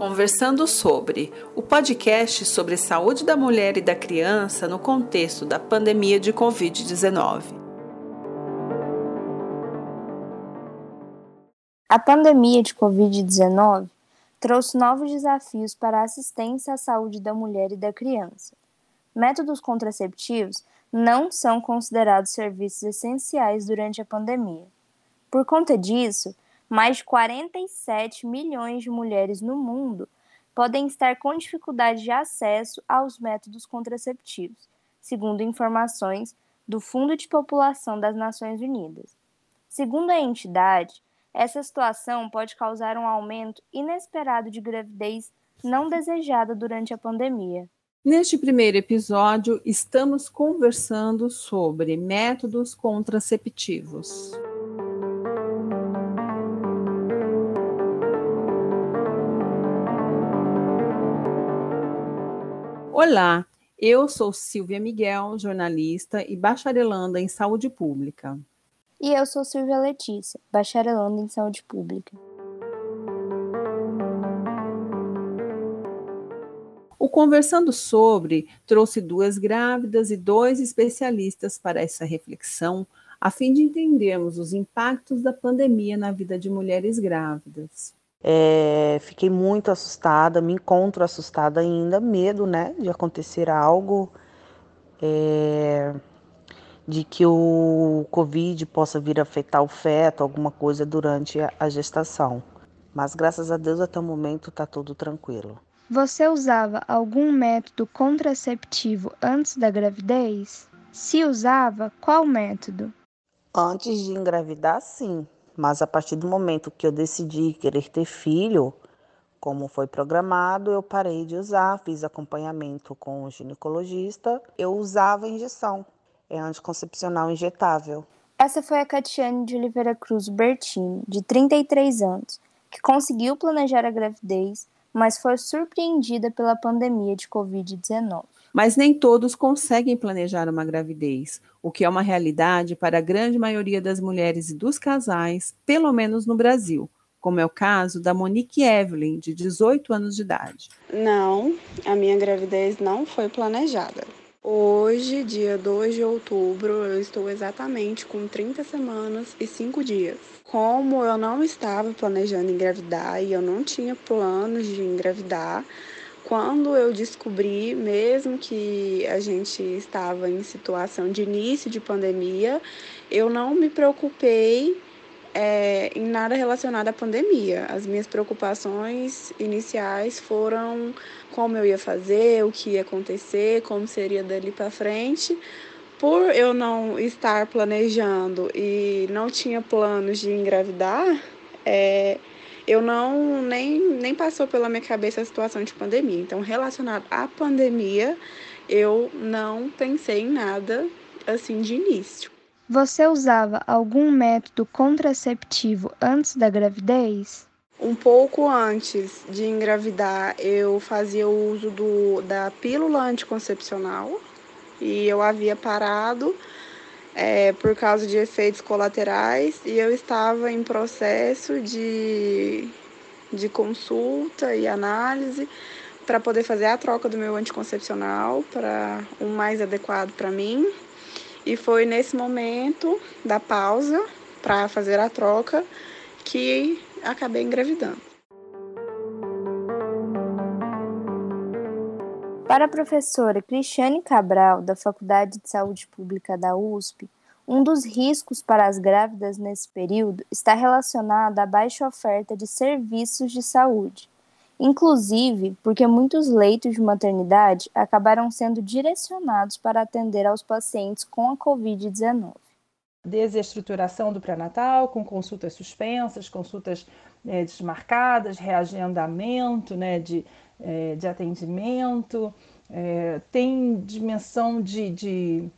Conversando sobre o podcast sobre saúde da mulher e da criança no contexto da pandemia de Covid-19. A pandemia de Covid-19 trouxe novos desafios para a assistência à saúde da mulher e da criança. Métodos contraceptivos não são considerados serviços essenciais durante a pandemia. Por conta disso, mais de 47 milhões de mulheres no mundo podem estar com dificuldade de acesso aos métodos contraceptivos, segundo informações do Fundo de População das Nações Unidas. Segundo a entidade, essa situação pode causar um aumento inesperado de gravidez não desejada durante a pandemia. Neste primeiro episódio, estamos conversando sobre métodos contraceptivos. Olá, eu sou Silvia Miguel, jornalista e bacharelanda em saúde pública. E eu sou Silvia Letícia, bacharelanda em saúde pública. O Conversando Sobre trouxe duas grávidas e dois especialistas para essa reflexão, a fim de entendermos os impactos da pandemia na vida de mulheres grávidas. É, fiquei muito assustada, me encontro assustada ainda, medo, né, de acontecer algo, é, de que o Covid possa vir afetar o feto, alguma coisa durante a, a gestação. Mas graças a Deus até o momento está tudo tranquilo. Você usava algum método contraceptivo antes da gravidez? Se usava, qual método? Antes de engravidar, sim. Mas a partir do momento que eu decidi querer ter filho, como foi programado, eu parei de usar, fiz acompanhamento com o ginecologista. Eu usava injeção, é anticoncepcional injetável. Essa foi a Catiane de Oliveira Cruz Bertini, de 33 anos, que conseguiu planejar a gravidez, mas foi surpreendida pela pandemia de Covid-19. Mas nem todos conseguem planejar uma gravidez, o que é uma realidade para a grande maioria das mulheres e dos casais, pelo menos no Brasil, como é o caso da Monique Evelyn, de 18 anos de idade. Não, a minha gravidez não foi planejada. Hoje, dia 2 de outubro, eu estou exatamente com 30 semanas e 5 dias. Como eu não estava planejando engravidar e eu não tinha planos de engravidar, quando eu descobri, mesmo que a gente estava em situação de início de pandemia, eu não me preocupei é, em nada relacionado à pandemia. As minhas preocupações iniciais foram como eu ia fazer, o que ia acontecer, como seria dali para frente. Por eu não estar planejando e não tinha planos de engravidar, é, eu não nem, nem passou pela minha cabeça a situação de pandemia. Então, relacionado à pandemia, eu não pensei em nada assim de início. Você usava algum método contraceptivo antes da gravidez? Um pouco antes de engravidar, eu fazia o uso do, da pílula anticoncepcional e eu havia parado é, por causa de efeitos colaterais e eu estava em processo de, de consulta e análise para poder fazer a troca do meu anticoncepcional para um mais adequado para mim. E foi nesse momento da pausa para fazer a troca que acabei engravidando. Para a professora Cristiane Cabral, da Faculdade de Saúde Pública da USP, um dos riscos para as grávidas nesse período está relacionado à baixa oferta de serviços de saúde, inclusive porque muitos leitos de maternidade acabaram sendo direcionados para atender aos pacientes com a Covid-19 desestruturação do pré-natal, com consultas suspensas, consultas é, desmarcadas, reagendamento né, de, é, de atendimento, é, tem dimensão de, de,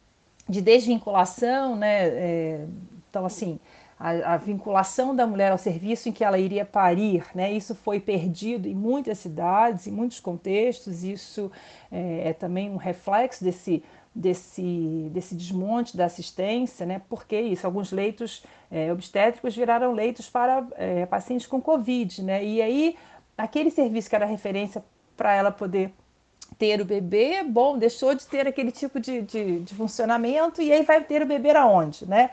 de desvinculação, né? É, então, assim, a, a, vinculação da mulher ao serviço em que ela iria parir, né? Isso foi perdido em muitas cidades, em muitos contextos, isso é, é também um reflexo desse desse, desse desmonte da assistência, né? porque isso, alguns leitos é, obstétricos viraram leitos para é, pacientes com Covid, né? e aí aquele serviço que era referência para ela poder ter o bebê, bom, deixou de ter aquele tipo de, de, de funcionamento e aí vai ter o bebê aonde, né?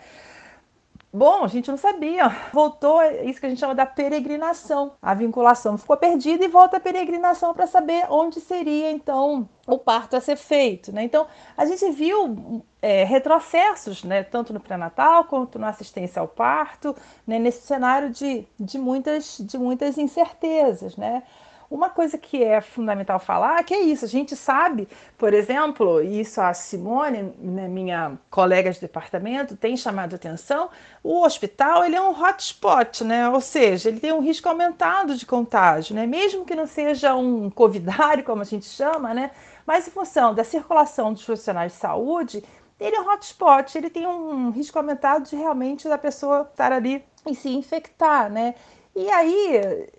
Bom, a gente não sabia. Voltou isso que a gente chama da peregrinação. A vinculação ficou perdida e volta a peregrinação para saber onde seria então o parto a ser feito. Né? Então a gente viu é, retrocessos, né? tanto no pré-natal quanto na assistência ao parto, né? nesse cenário de, de, muitas, de muitas incertezas. Né? Uma coisa que é fundamental falar que é isso, a gente sabe, por exemplo, isso a Simone, né, minha colega de departamento, tem chamado atenção, o hospital ele é um hotspot, né? ou seja, ele tem um risco aumentado de contágio, né? mesmo que não seja um covidário, como a gente chama, né? mas em função da circulação dos profissionais de saúde, ele é um hotspot, ele tem um risco aumentado de realmente da pessoa estar ali e se infectar, né? E aí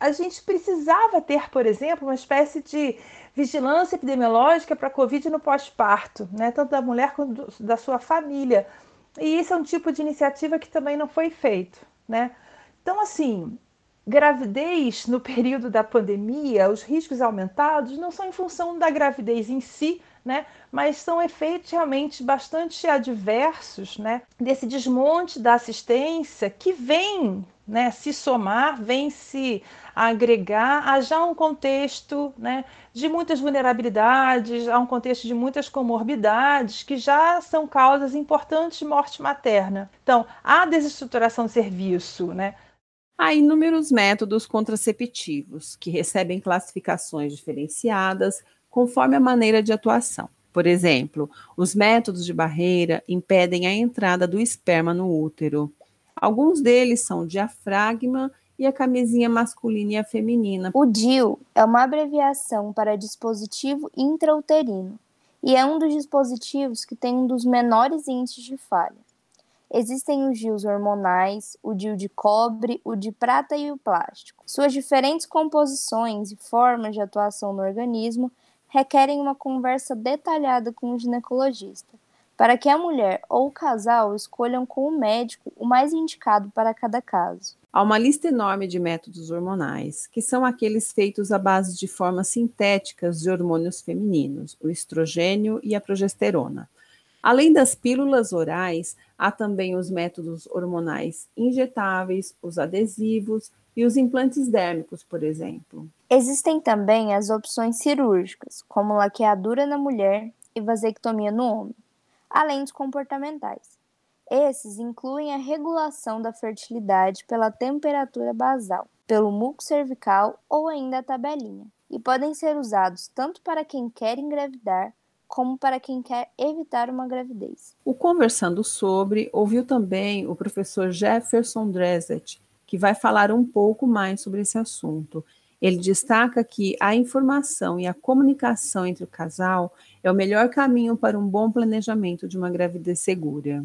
a gente precisava ter, por exemplo, uma espécie de vigilância epidemiológica para a Covid no pós-parto, né? tanto da mulher quanto da sua família. E isso é um tipo de iniciativa que também não foi feito. Né? Então, assim, gravidez no período da pandemia, os riscos aumentados não são em função da gravidez em si, né? mas são efeitos realmente bastante adversos né? desse desmonte da assistência que vem né, se somar, vem se agregar a já um contexto né, de muitas vulnerabilidades, a um contexto de muitas comorbidades que já são causas importantes de morte materna. Então, a desestruturação do serviço, né, Há inúmeros métodos contraceptivos que recebem classificações diferenciadas conforme a maneira de atuação. Por exemplo, os métodos de barreira impedem a entrada do esperma no útero. Alguns deles são o diafragma e a camisinha masculina e a feminina. O DIU é uma abreviação para dispositivo intrauterino e é um dos dispositivos que tem um dos menores índices de falha. Existem os DIUs hormonais, o DIU de cobre, o de prata e o plástico. Suas diferentes composições e formas de atuação no organismo requerem uma conversa detalhada com o ginecologista para que a mulher ou o casal escolham com o médico o mais indicado para cada caso. Há uma lista enorme de métodos hormonais, que são aqueles feitos à base de formas sintéticas de hormônios femininos, o estrogênio e a progesterona. Além das pílulas orais, há também os métodos hormonais injetáveis, os adesivos e os implantes dérmicos, por exemplo. Existem também as opções cirúrgicas, como laqueadura na mulher e vasectomia no homem além dos comportamentais. Esses incluem a regulação da fertilidade pela temperatura basal, pelo muco cervical ou ainda a tabelinha, e podem ser usados tanto para quem quer engravidar como para quem quer evitar uma gravidez. O Conversando sobre ouviu também o professor Jefferson Dresset, que vai falar um pouco mais sobre esse assunto. Ele destaca que a informação e a comunicação entre o casal é o melhor caminho para um bom planejamento de uma gravidez segura.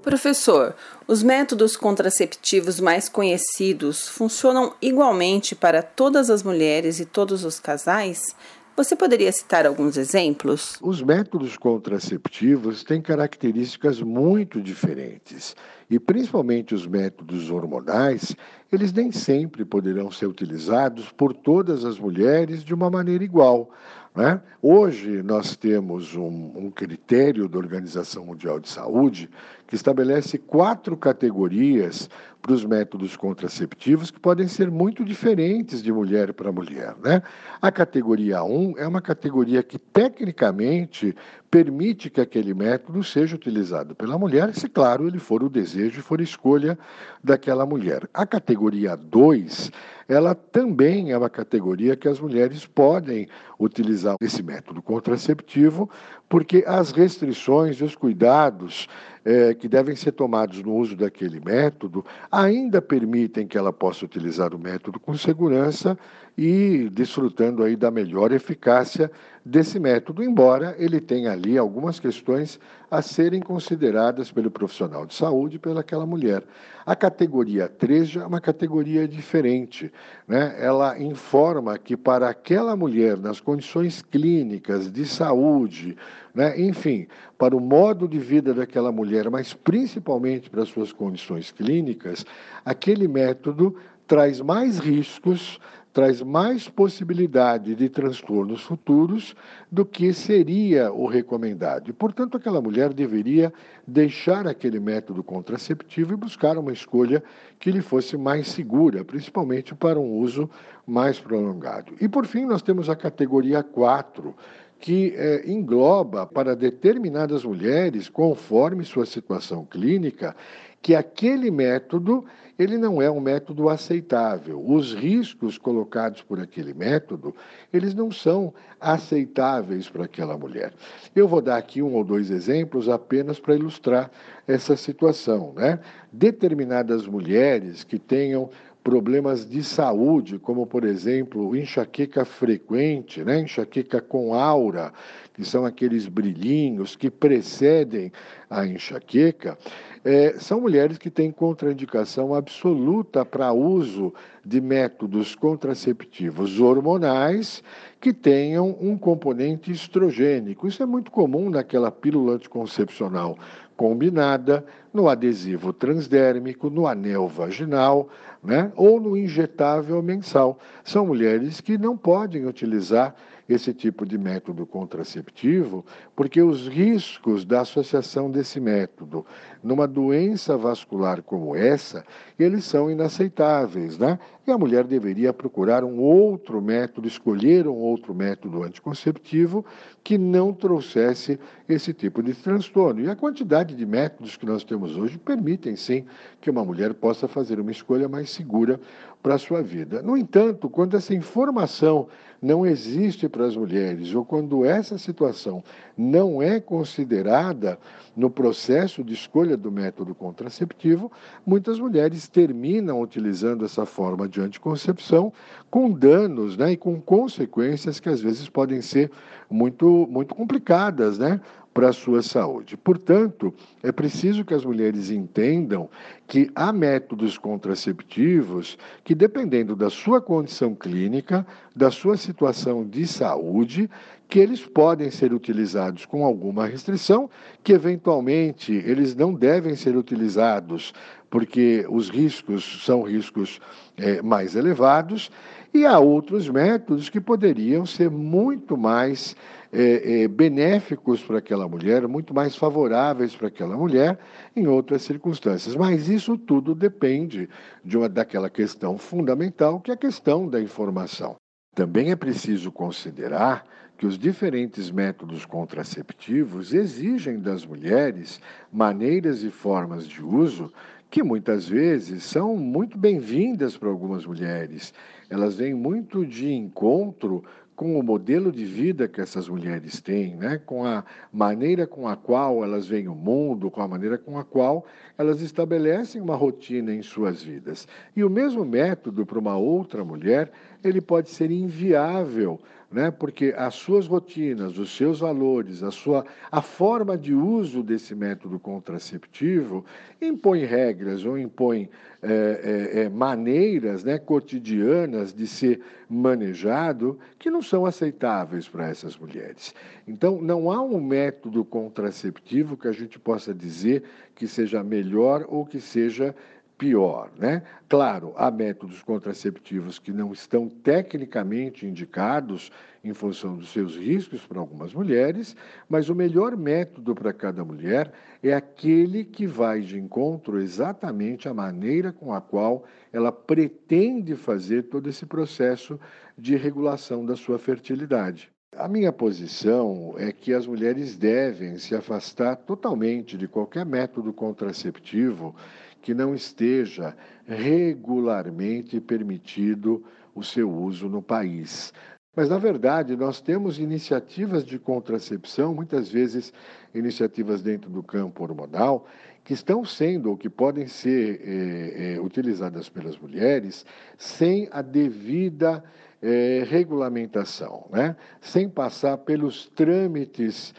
Professor, os métodos contraceptivos mais conhecidos funcionam igualmente para todas as mulheres e todos os casais? Você poderia citar alguns exemplos? Os métodos contraceptivos têm características muito diferentes e principalmente os métodos hormonais, eles nem sempre poderão ser utilizados por todas as mulheres de uma maneira igual. Né? Hoje, nós temos um, um, critério da Organização Mundial de Saúde que estabelece quatro categorias para os métodos contraceptivos que podem ser muito diferentes de mulher para mulher. Né? A categoria 1 é uma categoria que, tecnicamente, permite que aquele método seja utilizado pela mulher, se, claro, ele for o desejo e for a escolha daquela mulher. A categoria 2 ela também é uma categoria que as mulheres podem utilizar esse método contraceptivo, porque as restrições e os cuidados é, que devem ser tomados no uso daquele método ainda permitem que ela possa utilizar o método com segurança e desfrutando aí da melhor eficácia desse método, embora ele tenha ali algumas questões a serem consideradas pelo profissional de saúde e pelaquela mulher. A categoria 3 já é uma categoria diferente. Né? Ela informa que para aquela mulher, nas condições clínicas de saúde, né? enfim, para o modo de vida daquela mulher, mas principalmente para as suas condições clínicas, aquele método traz mais riscos, traz mais possibilidade de transtornos futuros do que seria o recomendado. E, portanto, aquela mulher deveria deixar aquele método contraceptivo e buscar uma escolha que lhe fosse mais segura, principalmente para um uso mais prolongado. E, por fim, nós temos a categoria 4, que é, engloba para determinadas mulheres, conforme sua situação clínica, que aquele método ele não é um método aceitável. Os riscos colocados por aquele método, eles não são aceitáveis para aquela mulher. Eu vou dar aqui um ou dois exemplos apenas para ilustrar essa situação. Né? Determinadas mulheres que tenham problemas de saúde, como por exemplo enxaqueca frequente, né? enxaqueca com aura, que são aqueles brilhinhos que precedem a enxaqueca, é, são mulheres que têm contraindicação absoluta para uso de métodos contraceptivos hormonais que tenham um componente estrogênico. Isso é muito comum naquela pílula anticoncepcional combinada, no adesivo transdérmico, no anel vaginal, né, ou no injetável mensal. São mulheres que não podem utilizar esse tipo de método contraceptivo, porque os riscos da associação desse método numa doença vascular como essa, eles são inaceitáveis, né? E a mulher deveria procurar um outro método, escolher um outro método anticonceptivo que não trouxesse esse tipo de transtorno. E a quantidade de métodos que nós temos hoje permitem sim que uma mulher possa fazer uma escolha mais segura para a sua vida. No entanto, quando essa informação não existe para as mulheres, ou quando essa situação não é considerada no processo de escolha do método contraceptivo, muitas mulheres terminam utilizando essa forma de anticoncepção com danos né, e com consequências que às vezes podem ser muito, muito complicadas, né? Para a sua saúde. Portanto, é preciso que as mulheres entendam que há métodos contraceptivos que, dependendo da sua condição clínica, da sua situação de saúde, que eles podem ser utilizados com alguma restrição, que eventualmente eles não devem ser utilizados porque os riscos são riscos é, mais elevados, e há outros métodos que poderiam ser muito mais é, é, benéficos para aquela mulher, muito mais favoráveis para aquela mulher em outras circunstâncias. Mas isso tudo depende de uma, daquela questão fundamental, que é a questão da informação. Também é preciso considerar que os diferentes métodos contraceptivos exigem das mulheres maneiras e formas de uso que muitas vezes são muito bem-vindas para algumas mulheres. Elas vêm muito de encontro com o modelo de vida que essas mulheres têm, né? com a maneira com a qual elas veem o mundo, com a maneira com a qual elas estabelecem uma rotina em suas vidas. E o mesmo método para uma outra mulher, ele pode ser inviável né? porque as suas rotinas, os seus valores, a, sua, a forma de uso desse método contraceptivo impõe regras ou impõe é, é, é, maneiras né, cotidianas de ser manejado que não são aceitáveis para essas mulheres. Então, não há um método contraceptivo que a gente possa dizer que seja melhor ou que seja pior, né? Claro, há métodos contraceptivos que não estão tecnicamente indicados em função dos seus riscos para algumas mulheres, mas o melhor método para cada mulher é aquele que vai de encontro exatamente à maneira com a qual ela pretende fazer todo esse processo de regulação da sua fertilidade. A minha posição é que as mulheres devem se afastar totalmente de qualquer método contraceptivo que não esteja regularmente permitido o seu uso no país. Mas, na verdade, nós temos iniciativas de contracepção, muitas vezes iniciativas dentro do campo hormonal, que estão sendo ou que podem ser é, é, utilizadas pelas mulheres sem a devida é, regulamentação, né? sem passar pelos trâmites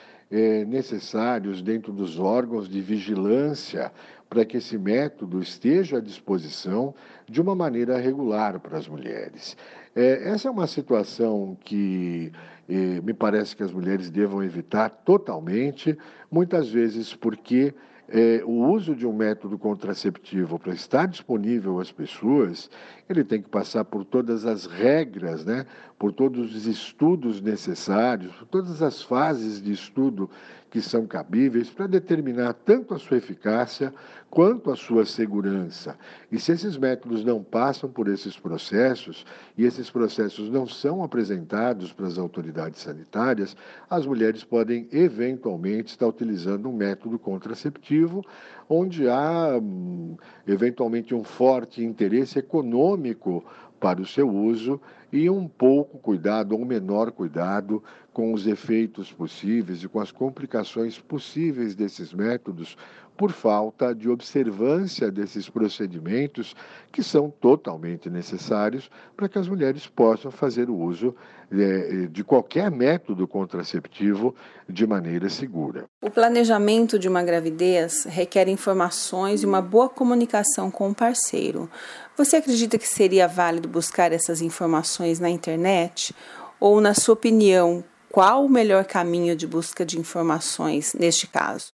necessários dentro dos órgãos de vigilância para que esse método esteja à disposição de uma maneira regular para as mulheres. É, essa é uma situação que é, me parece que as mulheres devam evitar totalmente, muitas vezes porque é, o uso de um método contraceptivo para estar disponível às pessoas, ele tem que passar por todas as regras, né? Por todos os estudos necessários, por todas as fases de estudo que são cabíveis para determinar tanto a sua eficácia quanto a sua segurança. E se esses métodos não passam por esses processos e esses processos não são apresentados para as autoridades sanitárias, as mulheres podem eventualmente estar utilizando um método contraceptivo onde há hum, eventualmente um forte interesse econômico para o seu uso e um pouco cuidado, ou um menor cuidado com os efeitos possíveis e com as complicações possíveis desses métodos por falta de observância desses procedimentos que são totalmente necessários para que as mulheres possam fazer o uso de, de qualquer método contraceptivo de maneira segura. O planejamento de uma gravidez requer informações e uma boa comunicação com o parceiro. Você acredita que seria válido buscar essas informações na internet? Ou, na sua opinião, qual o melhor caminho de busca de informações neste caso?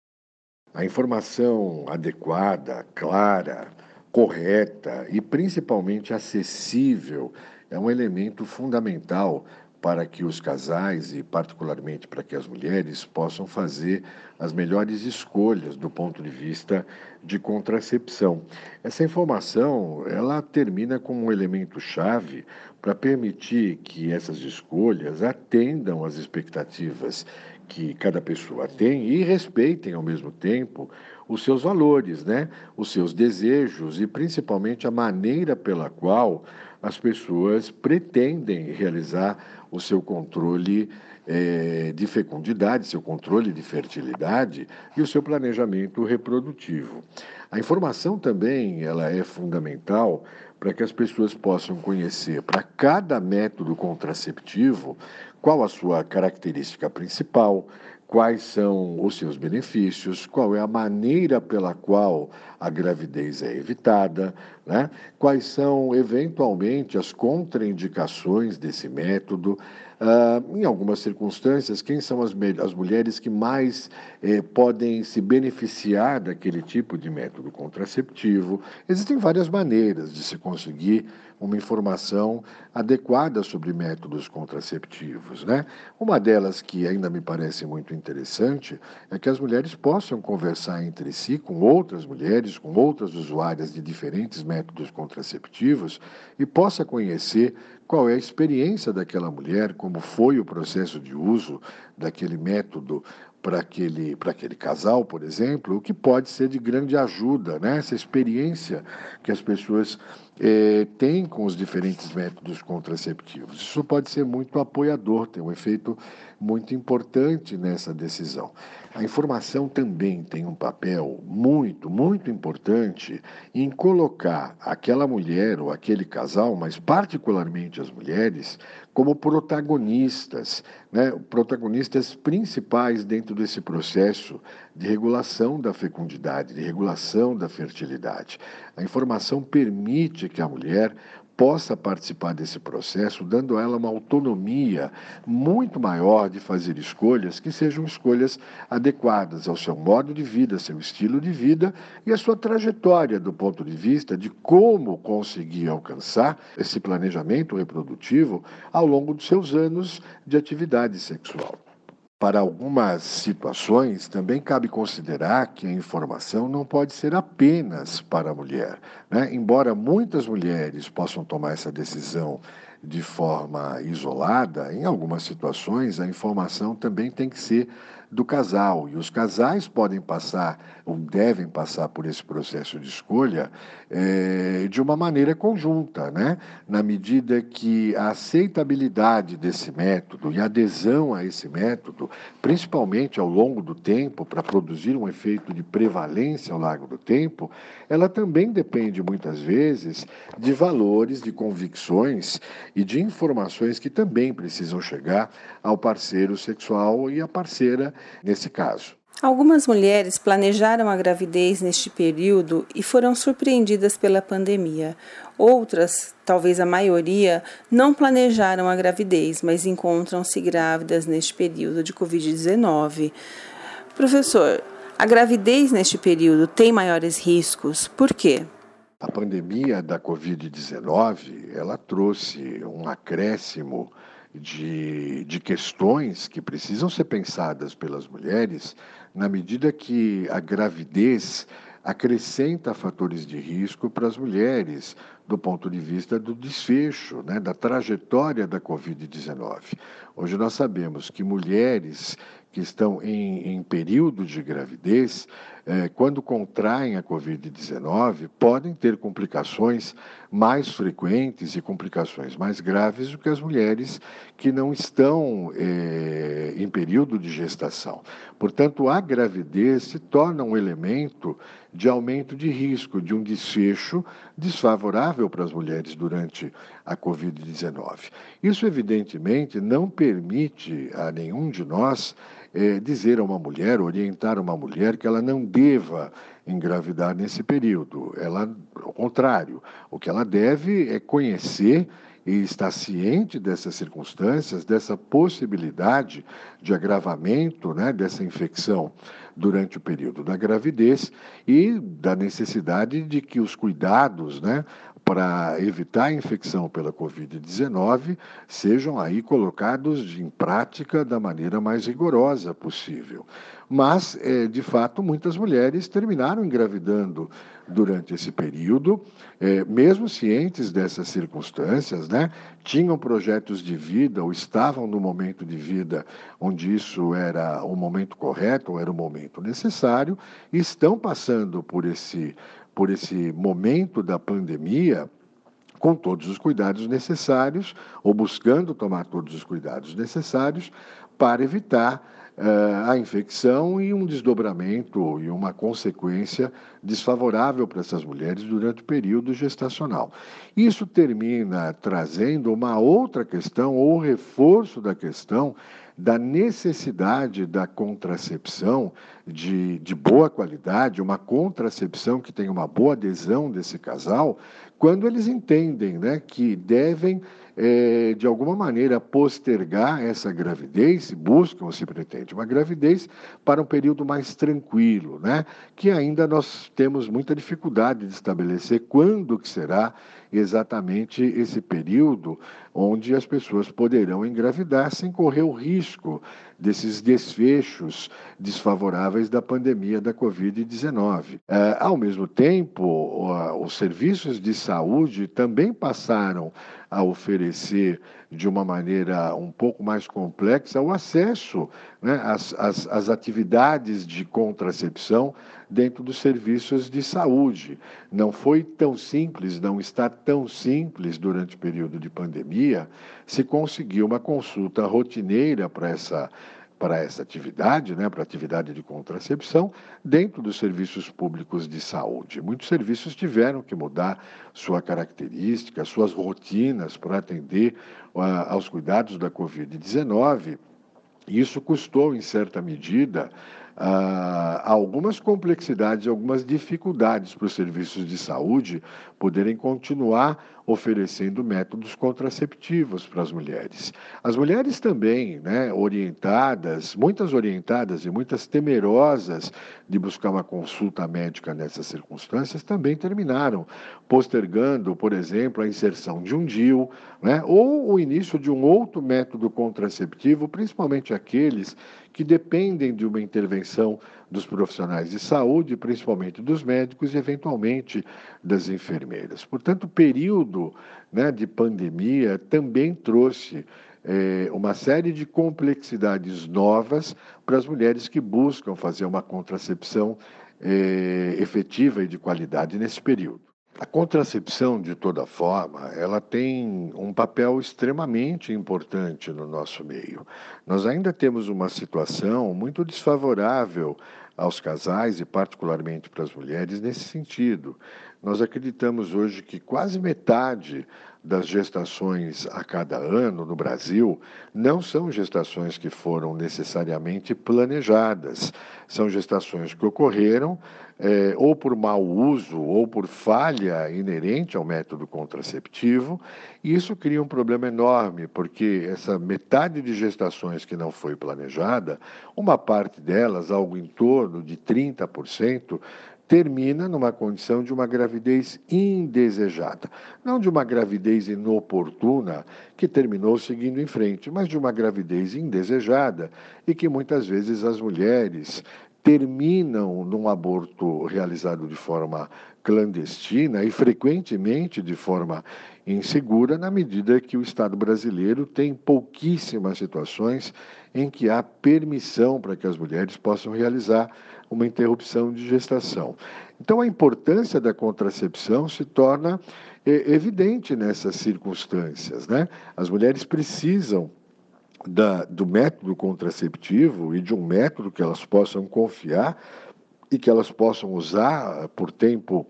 A informação adequada, clara, correta e principalmente acessível é um elemento fundamental para que os casais e particularmente para que as mulheres possam fazer as melhores escolhas do ponto de vista de contracepção. Essa informação, ela termina como um elemento chave para permitir que essas escolhas atendam às expectativas que cada pessoa tem e respeitem ao mesmo tempo os seus valores, né? Os seus desejos e principalmente a maneira pela qual as pessoas pretendem realizar o seu controle é, de fecundidade, seu controle de fertilidade e o seu planejamento reprodutivo. A informação também ela é fundamental para que as pessoas possam conhecer para cada método contraceptivo qual a sua característica principal, quais são os seus benefícios, qual é a maneira pela qual a gravidez é evitada, né? quais são eventualmente as contraindicações desse método. Uh, em algumas circunstâncias, quem são as, as mulheres que mais eh, podem se beneficiar daquele tipo de método contraceptivo? Existem várias maneiras de se conseguir uma informação adequada sobre métodos contraceptivos. Né? Uma delas que ainda me parece muito interessante é que as mulheres possam conversar entre si com outras mulheres, com outras usuárias de diferentes métodos contraceptivos e possa conhecer qual é a experiência daquela mulher, como foi o processo de uso daquele método para aquele, para aquele casal, por exemplo, o que pode ser de grande ajuda, né? essa experiência que as pessoas é, têm com os diferentes métodos contraceptivos. Isso pode ser muito apoiador, tem um efeito muito importante nessa decisão. A informação também tem um papel muito, muito importante em colocar aquela mulher ou aquele casal, mas particularmente as mulheres, como protagonistas, né, protagonistas principais dentro desse processo de regulação da fecundidade, de regulação da fertilidade. A informação permite que a mulher possa participar desse processo, dando a ela uma autonomia muito maior de fazer escolhas que sejam escolhas adequadas ao seu modo de vida, seu estilo de vida e a sua trajetória do ponto de vista de como conseguir alcançar esse planejamento reprodutivo ao longo dos seus anos de atividade sexual. Para algumas situações, também cabe considerar que a informação não pode ser apenas para a mulher. Né? Embora muitas mulheres possam tomar essa decisão de forma isolada, em algumas situações a informação também tem que ser do casal. E os casais podem passar, ou devem passar por esse processo de escolha é, de uma maneira conjunta, né? na medida que a aceitabilidade desse método e a adesão a esse método, principalmente ao longo do tempo, para produzir um efeito de prevalência ao longo do tempo, ela também depende muitas vezes de valores, de convicções e de informações que também precisam chegar ao parceiro sexual e à parceira nesse caso. Algumas mulheres planejaram a gravidez neste período e foram surpreendidas pela pandemia. Outras, talvez a maioria, não planejaram a gravidez, mas encontram-se grávidas neste período de Covid-19. Professor, a gravidez neste período tem maiores riscos, por quê? A pandemia da Covid-19 ela trouxe um acréscimo de, de questões que precisam ser pensadas pelas mulheres na medida que a gravidez acrescenta fatores de risco para as mulheres do ponto de vista do desfecho, né, da trajetória da Covid-19. Hoje nós sabemos que mulheres que estão em, em período de gravidez, eh, quando contraem a Covid-19, podem ter complicações mais frequentes e complicações mais graves do que as mulheres que não estão eh, em período de gestação. Portanto, a gravidez se torna um elemento de aumento de risco, de um desfecho desfavorável para as mulheres durante a Covid-19. Isso, evidentemente, não permite a nenhum de nós é, dizer a uma mulher, orientar uma mulher que ela não deva engravidar nesse período. Ela, ao contrário, o que ela deve é conhecer e estar ciente dessas circunstâncias, dessa possibilidade de agravamento né, dessa infecção durante o período da gravidez e da necessidade de que os cuidados né, para evitar a infecção pela Covid-19 sejam aí colocados em prática da maneira mais rigorosa possível. Mas, é, de fato, muitas mulheres terminaram engravidando durante esse período, é, mesmo cientes dessas circunstâncias, né, tinham projetos de vida ou estavam no momento de vida onde isso era o momento correto ou era o momento necessário, e estão passando por esse por esse momento da pandemia com todos os cuidados necessários, ou buscando tomar todos os cuidados necessários para evitar a infecção e um desdobramento e uma consequência desfavorável para essas mulheres durante o período gestacional. Isso termina trazendo uma outra questão, ou reforço da questão da necessidade da contracepção de, de boa qualidade, uma contracepção que tenha uma boa adesão desse casal, quando eles entendem né, que devem é, de alguma maneira, postergar essa gravidez, buscam, se pretende, uma gravidez para um período mais tranquilo, né? que ainda nós temos muita dificuldade de estabelecer quando que será exatamente esse período onde as pessoas poderão engravidar sem correr o risco desses desfechos desfavoráveis da pandemia da Covid-19. É, ao mesmo tempo, os serviços de saúde também passaram a oferecer de uma maneira um pouco mais complexa o acesso né, às, às, às atividades de contracepção dentro dos serviços de saúde. Não foi tão simples, não está tão simples durante o período de pandemia se conseguir uma consulta rotineira para essa para essa atividade, né, para a atividade de contracepção, dentro dos serviços públicos de saúde. Muitos serviços tiveram que mudar sua característica, suas rotinas para atender uh, aos cuidados da Covid-19. Isso custou, em certa medida, uh, algumas complexidades, algumas dificuldades para os serviços de saúde poderem continuar oferecendo métodos contraceptivos para as mulheres. As mulheres também, né, orientadas, muitas orientadas e muitas temerosas de buscar uma consulta médica nessas circunstâncias, também terminaram postergando, por exemplo, a inserção de um DIU, né, ou o início de um outro método contraceptivo, principalmente aqueles que dependem de uma intervenção dos profissionais de saúde, principalmente dos médicos e, eventualmente, das enfermeiras. Portanto, o período né, de pandemia também trouxe é, uma série de complexidades novas para as mulheres que buscam fazer uma contracepção é, efetiva e de qualidade nesse período. A contracepção, de toda forma, ela tem um papel extremamente importante no nosso meio. Nós ainda temos uma situação muito desfavorável aos casais e, particularmente, para as mulheres nesse sentido. Nós acreditamos hoje que quase metade das gestações a cada ano no Brasil não são gestações que foram necessariamente planejadas, são gestações que ocorreram é, ou por mau uso ou por falha inerente ao método contraceptivo, e isso cria um problema enorme, porque essa metade de gestações que não foi planejada, uma parte delas, algo em torno de 30%, termina numa condição de uma gravidez indesejada. Não de uma gravidez inoportuna que terminou seguindo em frente, mas de uma gravidez indesejada e que muitas vezes as mulheres terminam num aborto realizado de forma clandestina e frequentemente de forma insegura, na medida que o Estado brasileiro tem pouquíssimas situações em que há permissão para que as mulheres possam realizar uma interrupção de gestação. Então, a importância da contracepção se torna é, evidente nessas circunstâncias. Né? As mulheres precisam da, do método contraceptivo e de um método que elas possam confiar e que elas possam usar por tempo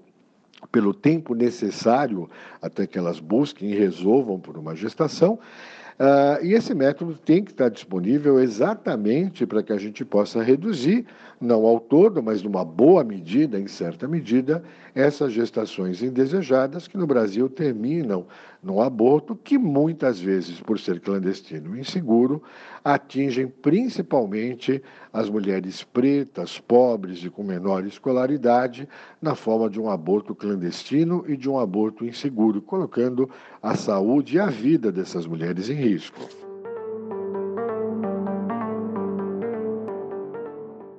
pelo tempo necessário até que elas busquem e resolvam por uma gestação. Uh, e esse método tem que estar disponível exatamente para que a gente possa reduzir, não ao todo, mas numa boa medida, em certa medida, essas gestações indesejadas que no Brasil terminam no aborto, que muitas vezes, por ser clandestino e inseguro, atingem principalmente as mulheres pretas, pobres e com menor escolaridade, na forma de um aborto clandestino e de um aborto inseguro, colocando a saúde e a vida dessas mulheres em risco.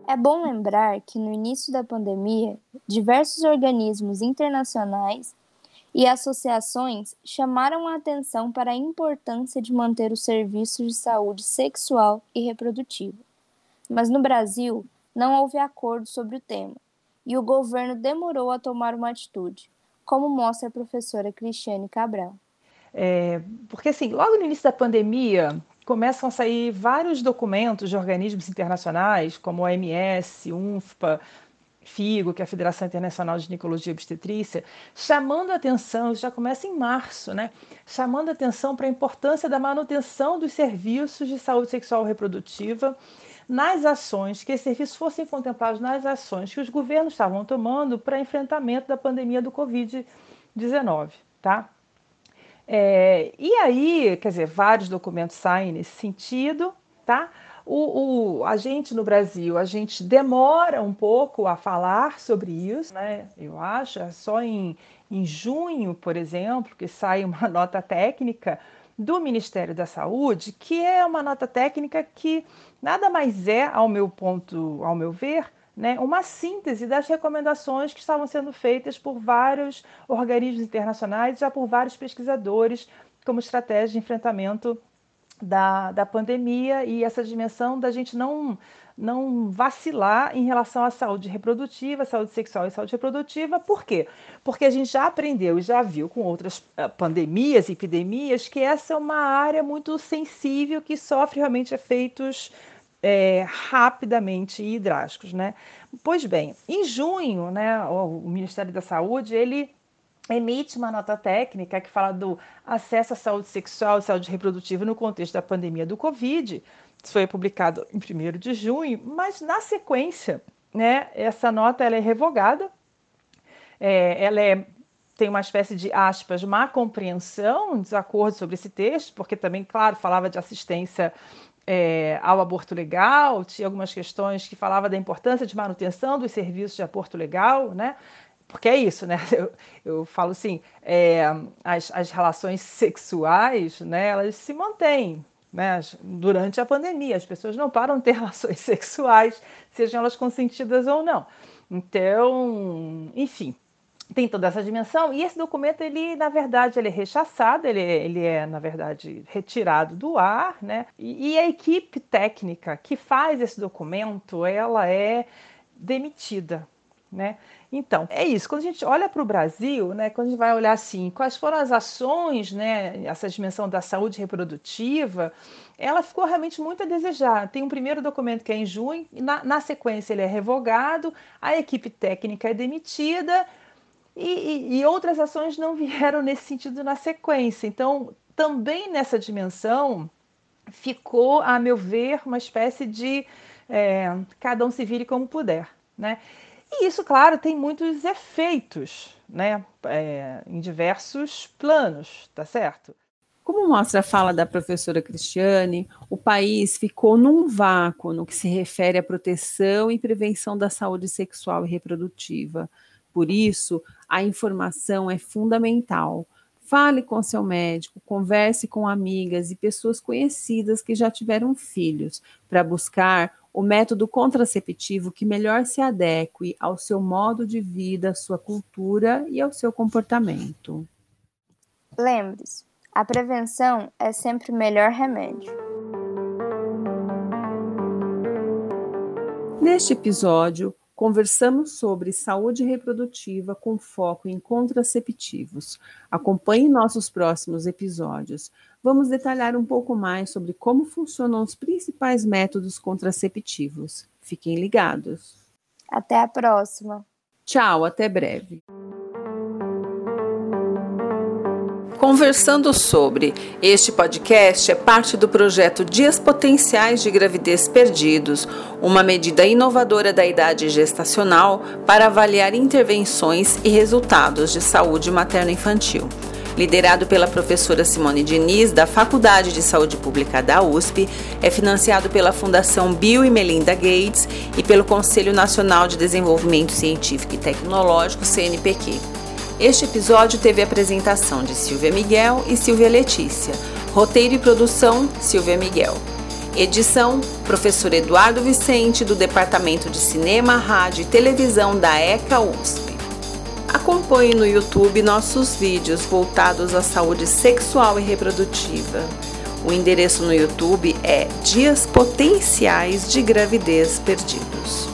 É bom lembrar que no início da pandemia, diversos organismos internacionais e associações chamaram a atenção para a importância de manter os serviços de saúde sexual e reprodutiva. Mas no Brasil, não houve acordo sobre o tema e o governo demorou a tomar uma atitude, como mostra a professora Cristiane Cabral. É, porque, assim, logo no início da pandemia, começam a sair vários documentos de organismos internacionais, como a OMS, UNFPA, FIGO, que é a Federação Internacional de Ginecologia e Obstetrícia, chamando a atenção, já começa em março, né? Chamando a atenção para a importância da manutenção dos serviços de saúde sexual reprodutiva nas ações, que esses serviços fossem contemplados nas ações que os governos estavam tomando para enfrentamento da pandemia do Covid-19, tá? É, e aí, quer dizer, vários documentos saem nesse sentido, tá? O, o, a gente no Brasil, a gente demora um pouco a falar sobre isso, né? Eu acho, é só em, em junho, por exemplo, que sai uma nota técnica do Ministério da Saúde, que é uma nota técnica que nada mais é, ao meu ponto, ao meu ver, né, uma síntese das recomendações que estavam sendo feitas por vários organismos internacionais, já por vários pesquisadores, como estratégia de enfrentamento da, da pandemia e essa dimensão da gente não, não vacilar em relação à saúde reprodutiva, saúde sexual e saúde reprodutiva. Por quê? Porque a gente já aprendeu e já viu com outras uh, pandemias epidemias que essa é uma área muito sensível que sofre realmente efeitos é, rapidamente e drásticos, né? Pois bem, em junho, né, o Ministério da Saúde ele emite uma nota técnica que fala do acesso à saúde sexual e saúde reprodutiva no contexto da pandemia do Covid. Isso foi publicado em 1 de junho, mas na sequência, né, essa nota ela é revogada, é, ela é, tem uma espécie de aspas, má compreensão, desacordo sobre esse texto, porque também, claro, falava de assistência é, ao aborto legal, tinha algumas questões que falava da importância de manutenção dos serviços de aborto legal, né? Porque é isso, né? Eu, eu falo assim, é, as, as relações sexuais, né, elas se mantêm, né? Durante a pandemia, as pessoas não param de ter relações sexuais, sejam elas consentidas ou não. Então, enfim, tem toda essa dimensão e esse documento ele na verdade ele é rechaçado ele, ele é na verdade retirado do ar né e, e a equipe técnica que faz esse documento ela é demitida né? Então, é isso. Quando a gente olha para o Brasil, né, quando a gente vai olhar assim, quais foram as ações, né, essa dimensão da saúde reprodutiva, ela ficou realmente muito a desejar. Tem um primeiro documento que é em junho, na, na sequência ele é revogado, a equipe técnica é demitida, E, e, e outras ações não vieram nesse sentido na sequência. Então, também nessa dimensão, ficou, a meu ver, uma espécie de é, cada um se vire como puder. Né? E isso, claro, tem muitos efeitos né? É, em diversos planos, tá certo? Como mostra a fala da professora Cristiane, o país ficou num vácuo no que se refere à proteção e prevenção da saúde sexual e reprodutiva. Por isso, a informação é fundamental. Fale com seu médico, converse com amigas e pessoas conhecidas que já tiveram filhos, para buscar o método contraceptivo que melhor se adeque ao seu modo de vida, à sua cultura e ao seu comportamento. Lembre-se, a prevenção é sempre o melhor remédio. Neste episódio, conversamos sobre saúde reprodutiva com foco em contraceptivos. Acompanhe nossos próximos episódios. Vamos detalhar um pouco mais sobre como funcionam os principais métodos contraceptivos. Fiquem ligados. Até a próxima. Tchau, até breve. Conversando sobre. Este podcast é parte do projeto Dias Potenciais de Gravidez Perdidos, uma medida inovadora da idade gestacional para avaliar intervenções e resultados de saúde materno-infantil. Liderado pela professora Simone Diniz, da Faculdade de Saúde Pública da USP, é financiado pela Fundação Bill e Melinda Gates e pelo Conselho Nacional de Desenvolvimento Científico e Tecnológico, CNPq. Este episódio teve a apresentação de Silvia Miguel e Silvia Letícia. Roteiro e produção: Silvia Miguel. Edição: Professor Eduardo Vicente, do Departamento de Cinema, Rádio e Televisão da ECA USP. Acompanhe no YouTube nossos vídeos voltados à saúde sexual e reprodutiva. O endereço no YouTube é Dias Potenciais de Gravidez Perdidos.